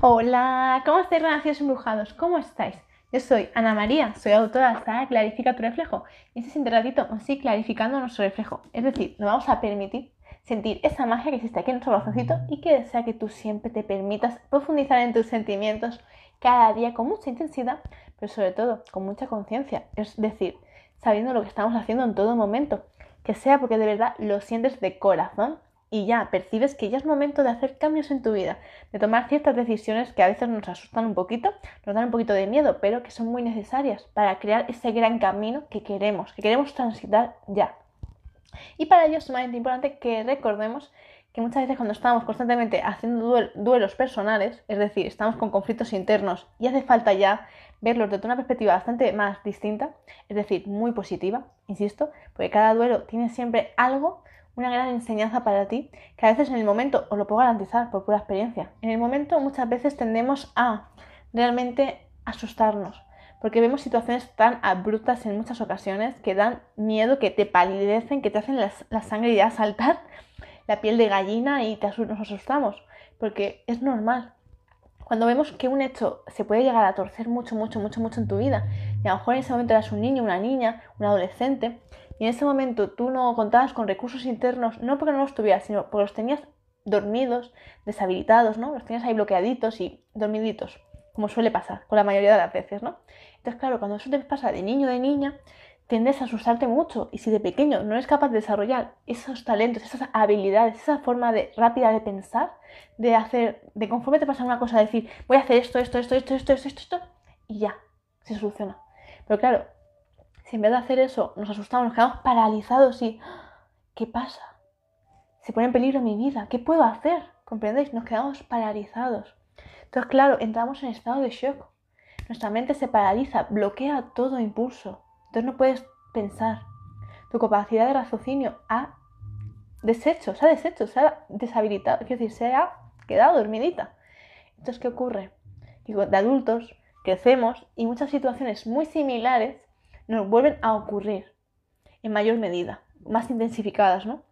Hola, ¿cómo estáis renacidos embrujados? ¿Cómo estáis? Yo soy Ana María, soy autora de Clarifica tu reflejo y este siguiente ratito vamos clarificando nuestro reflejo. Es decir, nos vamos a permitir sentir esa magia que existe aquí en nuestro corazoncito y que desea que tú siempre te permitas profundizar en tus sentimientos cada día con mucha intensidad, pero sobre todo con mucha conciencia. Es decir, sabiendo lo que estamos haciendo en todo momento, que sea porque de verdad lo sientes de corazón y ya percibes que ya es momento de hacer cambios en tu vida, de tomar ciertas decisiones que a veces nos asustan un poquito, nos dan un poquito de miedo, pero que son muy necesarias para crear ese gran camino que queremos, que queremos transitar ya. Y para ello es sumamente importante que recordemos que muchas veces cuando estamos constantemente haciendo duelos personales, es decir, estamos con conflictos internos y hace falta ya verlos desde una perspectiva bastante más distinta, es decir, muy positiva, insisto, porque cada duelo tiene siempre algo una gran enseñanza para ti, que a veces en el momento, os lo puedo garantizar por pura experiencia, en el momento muchas veces tendemos a realmente asustarnos, porque vemos situaciones tan abruptas en muchas ocasiones que dan miedo, que te palidecen, que te hacen la, sangre ya saltar, la piel de gallina y te nos asustamos, porque es normal. Cuando vemos que un hecho se puede llegar a torcer mucho, mucho, mucho, mucho en tu vida, y a lo mejor en ese momento eras un niño, una niña, un adolescente, y en ese momento tú no contabas con recursos internos, no porque no los tuvieras, sino porque los tenías dormidos, deshabilitados, ¿no? Los tenías ahí bloqueaditos y dormiditos, como suele pasar con la mayoría de las veces, ¿no? Entonces, claro, cuando eso te pasa de niño o de niña, tiendes a asustarte mucho y si de pequeño no eres capaz de desarrollar esos talentos, esas habilidades, esa forma de rápida de pensar, de hacer, de conforme te pasa una cosa, decir, voy a hacer esto, esto, esto, esto, esto, esto, esto, esto y ya, se soluciona. Pero claro, si en vez de hacer eso nos asustamos, nos quedamos paralizados y ¿qué pasa? Se pone en peligro mi vida, ¿qué puedo hacer? ¿Comprendéis? Nos quedamos paralizados. Entonces, claro, entramos en estado de shock. Nuestra mente se paraliza, bloquea todo impulso. Entonces no puedes pensar. Tu capacidad de raciocinio ha deshecho, se ha deshecho, se ha deshabilitado, es decir, se ha quedado dormidita. Entonces, ¿qué ocurre? De adultos crecemos y muchas situaciones muy similares nos vuelven a ocurrir en mayor medida, más intensificadas, ¿no?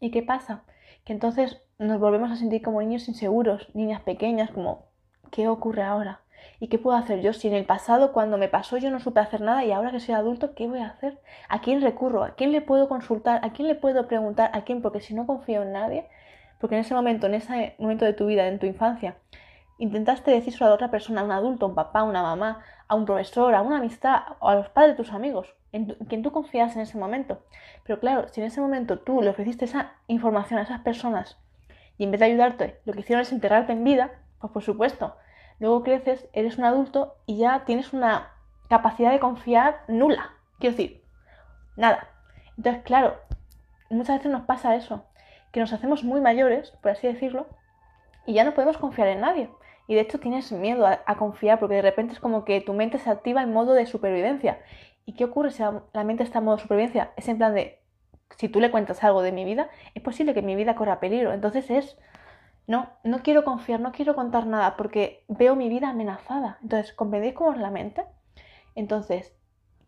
¿Y qué pasa? Que entonces nos volvemos a sentir como niños inseguros, niñas pequeñas, como ¿qué ocurre ahora? ¿Y qué puedo hacer yo? Si en el pasado, cuando me pasó, yo no supe hacer nada y ahora que soy adulto, ¿qué voy a hacer? ¿A quién recurro? ¿A quién le puedo consultar? ¿A quién le puedo preguntar? ¿A quién? Porque si no confío en nadie, porque en ese momento, en ese momento de tu vida, en tu infancia, intentaste decir a otra persona, a un adulto, a un papá, a una mamá, a un profesor, a una amistad o a los padres de tus amigos, en, quien tú confías en ese momento. Pero claro, si en ese momento tú le ofreciste esa información a esas personas y en vez de ayudarte lo que hicieron es enterrarte en vida, pues por supuesto, luego creces, eres un adulto y ya tienes una capacidad de confiar nula. Quiero decir, nada. Entonces, claro, muchas veces nos pasa eso, que nos hacemos muy mayores, por así decirlo, y ya no podemos confiar en nadie. Y de hecho tienes miedo a, confiar porque de repente es como que tu mente se activa en modo de supervivencia. ¿Y qué ocurre si la, mente está en modo de supervivencia? Es en plan de, si tú le cuentas algo de mi vida, es posible que mi vida corra peligro. Entonces es, no, no quiero confiar, no quiero contar nada porque veo mi vida amenazada. Entonces, ¿comprendéis cómo es la mente? Entonces,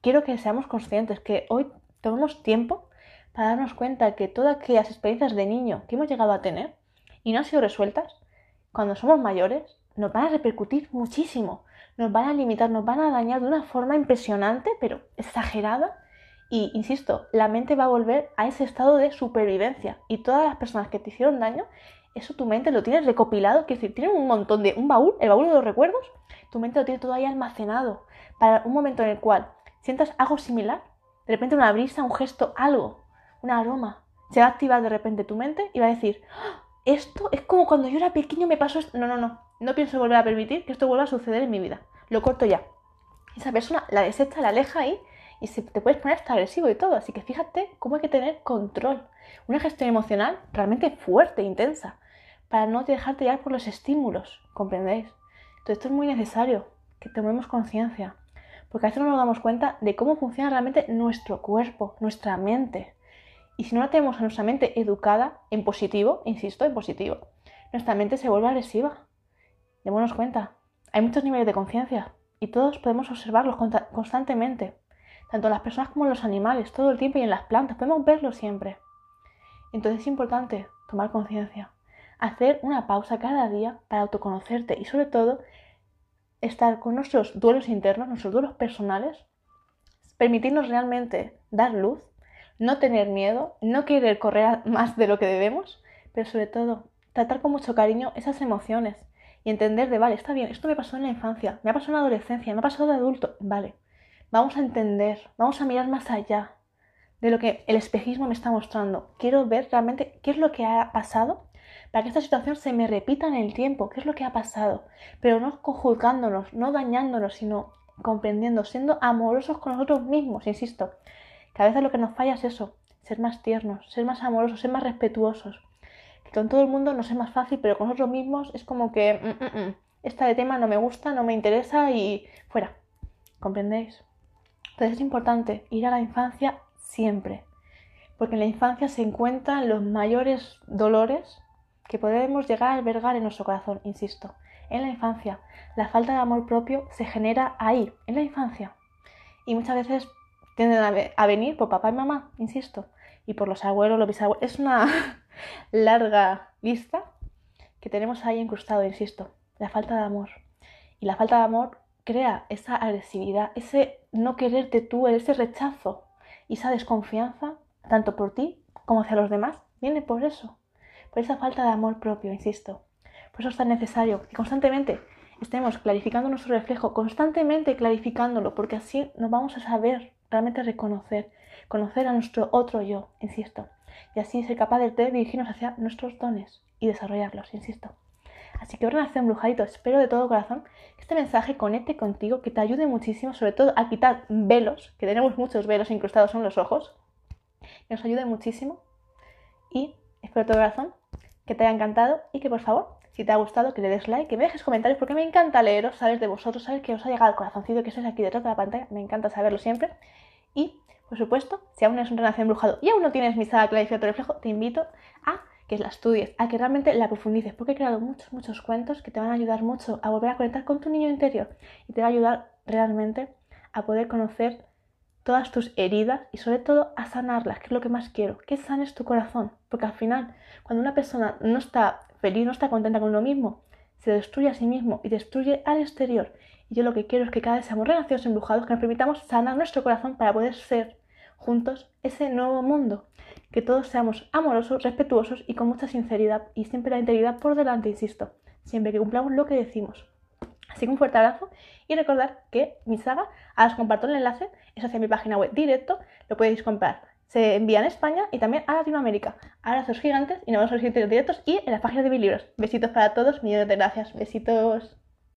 quiero que seamos conscientes que hoy tomemos tiempo para darnos cuenta que todas aquellas experiencias de niño que hemos llegado a tener y no han sido resueltas, cuando somos mayores, nos van a repercutir muchísimo, nos van a limitar, nos van a dañar de una forma impresionante, pero exagerada. Y, insisto, la mente va a volver a ese estado de supervivencia. Y todas las personas que te hicieron daño, eso tu mente lo tienes recopilado, que decir, tiene un montón de, un baúl, el baúl de los recuerdos, tu mente lo tiene todo ahí almacenado para un momento en el cual sientas algo similar, de repente una brisa, un gesto, algo, un aroma, se va a activar de repente tu mente y va a decir, ¡Ah! Esto es como cuando yo era pequeño me pasó esto. No, no, no. No pienso volver a permitir que esto vuelva a suceder en mi vida. Lo corto ya. Esa persona la desecha, la aleja ahí y se, te puedes poner hasta agresivo y todo. Así que fíjate cómo hay que tener control. Una gestión emocional realmente fuerte, intensa, para no dejarte llevar por los estímulos. ¿Comprendéis? Entonces esto es muy necesario, que tomemos conciencia. Porque a veces no nos damos cuenta de cómo funciona realmente nuestro cuerpo, nuestra mente. Y si no la tenemos a nuestra mente educada en positivo, insisto, en positivo, nuestra mente se vuelve agresiva. Démonos cuenta, hay muchos niveles de conciencia y todos podemos observarlos constantemente, tanto las personas como los animales, todo el tiempo y en las plantas, podemos verlo siempre. Entonces es importante tomar conciencia, hacer una pausa cada día para autoconocerte y sobre todo estar con nuestros duelos internos, nuestros duelos personales, permitirnos realmente dar luz, no tener miedo, no querer correr más de lo que debemos, pero sobre todo tratar con mucho cariño esas emociones y entender de, vale, está bien, esto me pasó en la infancia, me ha pasado en la adolescencia, me ha pasado de adulto, vale, vamos a entender, vamos a mirar más allá de lo que el espejismo me está mostrando. Quiero ver realmente qué es lo que ha pasado para que esta situación se me repita en el tiempo, qué es lo que ha pasado, pero no conjugándonos, no dañándonos, sino comprendiendo, siendo amorosos con nosotros mismos, insisto. Que a veces lo que nos falla es eso, ser más tiernos, ser más amorosos, ser más respetuosos. Que con todo el mundo nos es más fácil, pero con nosotros mismos es como que mm, mm, mm, esta de tema no me gusta, no me interesa y fuera. ¿Comprendéis? Entonces es importante ir a la infancia siempre, porque en la infancia se encuentran los mayores dolores que podemos llegar a albergar en nuestro corazón, insisto. En la infancia, la falta de amor propio se genera ahí, en la infancia. Y muchas veces tienden a venir por papá y mamá, insisto, y por los abuelos, los bisabuelos. Es una larga lista que tenemos ahí incrustado, insisto, la falta de amor. Y la falta de amor crea esa agresividad, ese no quererte tú, ese rechazo y esa desconfianza, tanto por ti como hacia los demás, viene por eso por esa falta de amor propio, insisto. Por eso es tan necesario que constantemente estemos clarificando nuestro reflejo, constantemente clarificándolo, porque así nos vamos a saber realmente reconocer, conocer a nuestro otro yo, insisto, y así ser capaz de dirigirnos hacia nuestros dones y desarrollarlos, insisto. Así que Renación Brujadito, espero de todo corazón que este mensaje conecte contigo, que te ayude muchísimo, sobre todo a quitar velos, que tenemos muchos velos incrustados en los ojos, que nos ayude muchísimo y espero de todo corazón que te haya encantado y que por favor, si te ha gustado, que le des like, que me dejes comentarios porque me encanta leeros, saber de vosotros, saber que os ha llegado el corazoncito, que sois aquí detrás de la pantalla, me encanta saberlo siempre. Y, por supuesto, si aún eres un renacido embrujado y aún no tienes mi saga clarificado reflejo, te invito a que la estudies, a que realmente la profundices, porque he creado muchos, muchos cuentos que te van a ayudar mucho a volver a conectar con tu niño interior y te va a ayudar realmente a poder conocer todas tus heridas y sobre todo a sanarlas, que es lo que más quiero, que sanes tu corazón, porque al final, cuando una persona no está feliz, no está contenta con lo mismo, destruye a sí mismo y destruye al exterior. Y yo lo que quiero es que cada vez seamos renacidos embrujados, que nos permitamos sanar nuestro corazón para poder ser juntos ese nuevo mundo. Que todos seamos amorosos, respetuosos y con mucha sinceridad y siempre la integridad por delante, insisto, siempre que cumplamos lo que decimos. Así que un fuerte abrazo y recordar que mi saga, ahora os comparto el enlace, es hacia mi página web directo, lo podéis comprar. Se envía en España y también a Latinoamérica. Abrazos gigantes y nos vemos en los siguientes directos y en las páginas de mis libros. Besitos para todos, millones de gracias. Besitos.